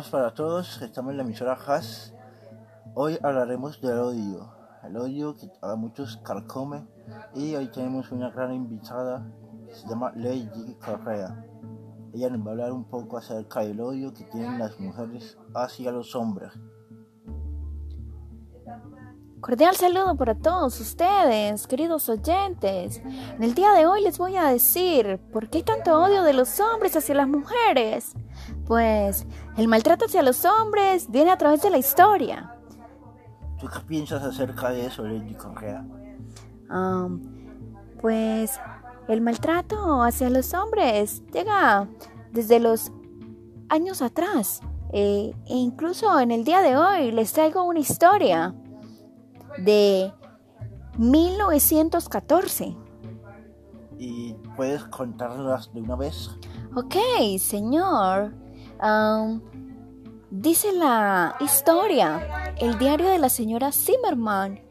Saludos para todos, estamos en la emisora Haas. Hoy hablaremos del odio, el odio que a muchos carcome y hoy tenemos una gran invitada se llama Lady Correa. Ella nos va a hablar un poco acerca del odio que tienen las mujeres hacia los hombres. Cordial saludo para todos ustedes, queridos oyentes. En el día de hoy les voy a decir por qué hay tanto odio de los hombres hacia las mujeres. Pues el maltrato hacia los hombres viene a través de la historia. ¿Tú qué piensas acerca de eso, Lady Correa? Um, pues el maltrato hacia los hombres llega desde los años atrás. Eh, e incluso en el día de hoy les traigo una historia de 1914. ¿Y puedes contarlas de una vez? Ok, señor. Um, dice la historia, el diario de la señora Zimmerman.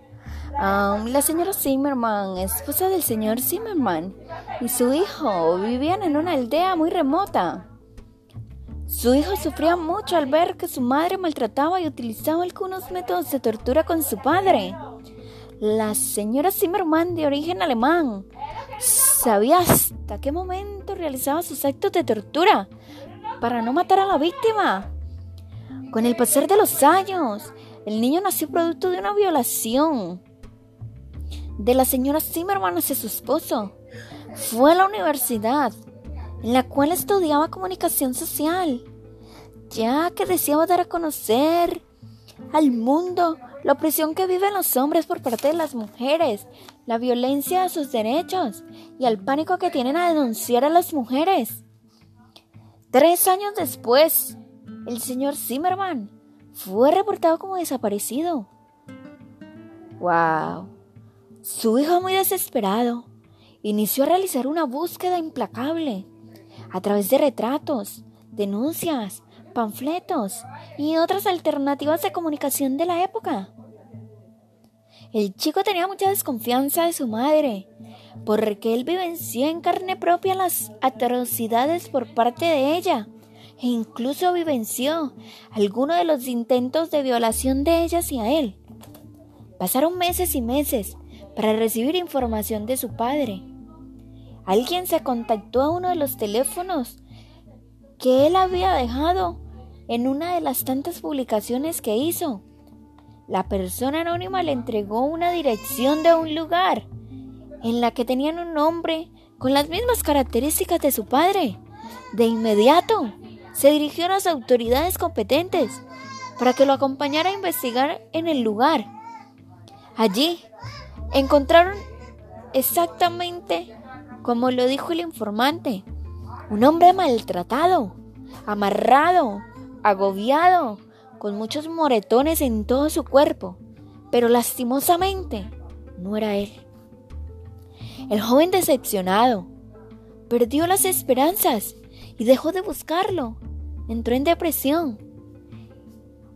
La señora Zimmerman, esposa del señor Zimmerman, y su hijo vivían en una aldea muy remota. Su hijo sufría mucho al ver que su madre maltrataba y utilizaba algunos métodos de tortura con su padre. La señora Zimmerman, de origen alemán, sabía hasta qué momento realizaba sus actos de tortura para no matar a la víctima. Con el pasar de los años, el niño nació producto de una violación de la señora Zimmerman hacia su esposo. Fue a la universidad en la cual estudiaba comunicación social, ya que deseaba dar a conocer al mundo la opresión que viven los hombres por parte de las mujeres, la violencia a sus derechos y el pánico que tienen a denunciar a las mujeres. Tres años después, el señor Zimmerman fue reportado como desaparecido. ¡Wow! Su hijo muy desesperado inició a realizar una búsqueda implacable a través de retratos, denuncias, panfletos y otras alternativas de comunicación de la época. El chico tenía mucha desconfianza de su madre, porque él vivenció en carne propia las atrocidades por parte de ella, e incluso vivenció algunos de los intentos de violación de ella hacia él. Pasaron meses y meses para recibir información de su padre, Alguien se contactó a uno de los teléfonos que él había dejado en una de las tantas publicaciones que hizo. La persona anónima le entregó una dirección de un lugar en la que tenían un hombre con las mismas características de su padre. De inmediato se dirigió a las autoridades competentes para que lo acompañara a investigar en el lugar. Allí encontraron exactamente como lo dijo el informante, un hombre maltratado, amarrado, agobiado, con muchos moretones en todo su cuerpo, pero lastimosamente no era él. El joven decepcionado perdió las esperanzas y dejó de buscarlo. Entró en depresión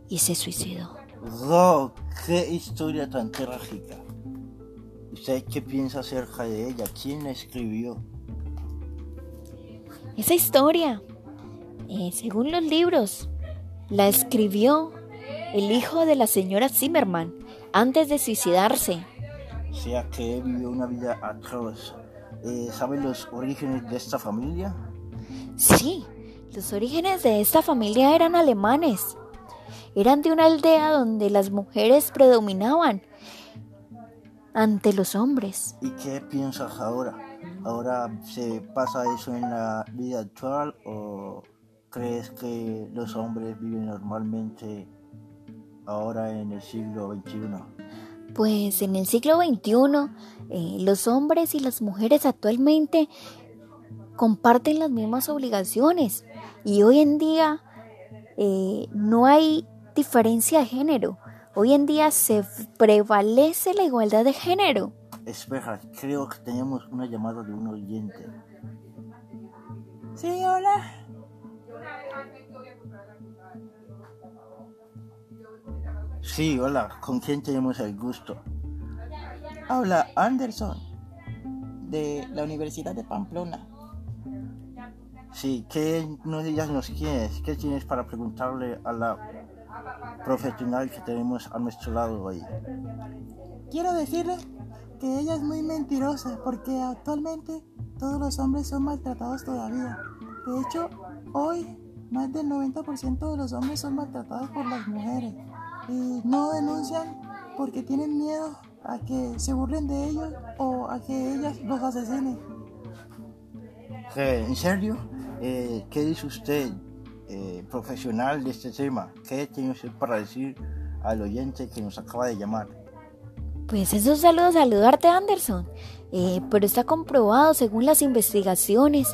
y se suicidó. ¡Oh! ¡Qué historia tan trágica! ¿Usted qué piensa acerca de ella? ¿Quién la escribió? Esa historia, eh, según los libros, la escribió el hijo de la señora Zimmerman antes de suicidarse. Sea que vivió una vida atroz. Eh, ¿Sabe los orígenes de esta familia? Sí, los orígenes de esta familia eran alemanes. Eran de una aldea donde las mujeres predominaban ante los hombres. ¿Y qué piensas ahora? ¿Ahora se pasa eso en la vida actual o crees que los hombres viven normalmente ahora en el siglo XXI? Pues en el siglo XXI eh, los hombres y las mujeres actualmente comparten las mismas obligaciones y hoy en día eh, no hay diferencia de género. Hoy en día se prevalece la igualdad de género. Espera, creo que tenemos una llamada de un oyente. Sí, hola. Sí, hola, ¿con quién tenemos el gusto? Habla Anderson, de la Universidad de Pamplona. Sí, ¿qué nos digas nos quieres? ¿Qué tienes para preguntarle a la profesional que tenemos a nuestro lado hoy? Quiero decirle que ella es muy mentirosa porque actualmente todos los hombres son maltratados todavía. De hecho, hoy más del 90% de los hombres son maltratados por las mujeres y no denuncian porque tienen miedo a que se burlen de ellos o a que ellas los asesinen. ¿En serio? Eh, ¿Qué dice usted, eh, profesional de este tema? ¿Qué tiene usted para decir al oyente que nos acaba de llamar? Pues esos saludos saludarte Anderson, eh, pero está comprobado según las investigaciones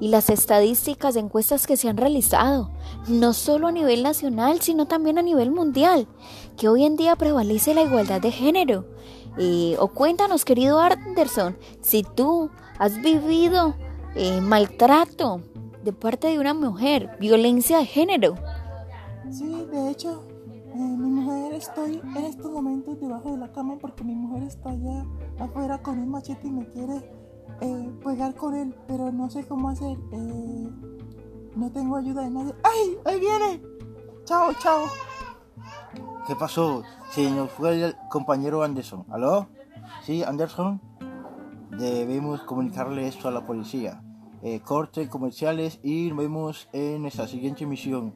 y las estadísticas de encuestas que se han realizado, no solo a nivel nacional, sino también a nivel mundial, que hoy en día prevalece la igualdad de género. o cuéntanos, querido Anderson, si tú has vivido maltrato de parte de una mujer, violencia de género. Sí, de hecho, eh, mi mujer estoy en estos momentos debajo de la cama porque mi mujer está allá afuera con un machete y me quiere eh, pegar con él, pero no sé cómo hacer. Eh, no tengo ayuda de nadie. ¡Ay! ¡Ahí viene! ¡Chao, chao! ¿Qué pasó? Se nos fue el compañero Anderson. ¿Aló? ¿Sí, Anderson? Debemos comunicarle esto a la policía. Eh, corte comerciales y nos vemos en nuestra siguiente emisión.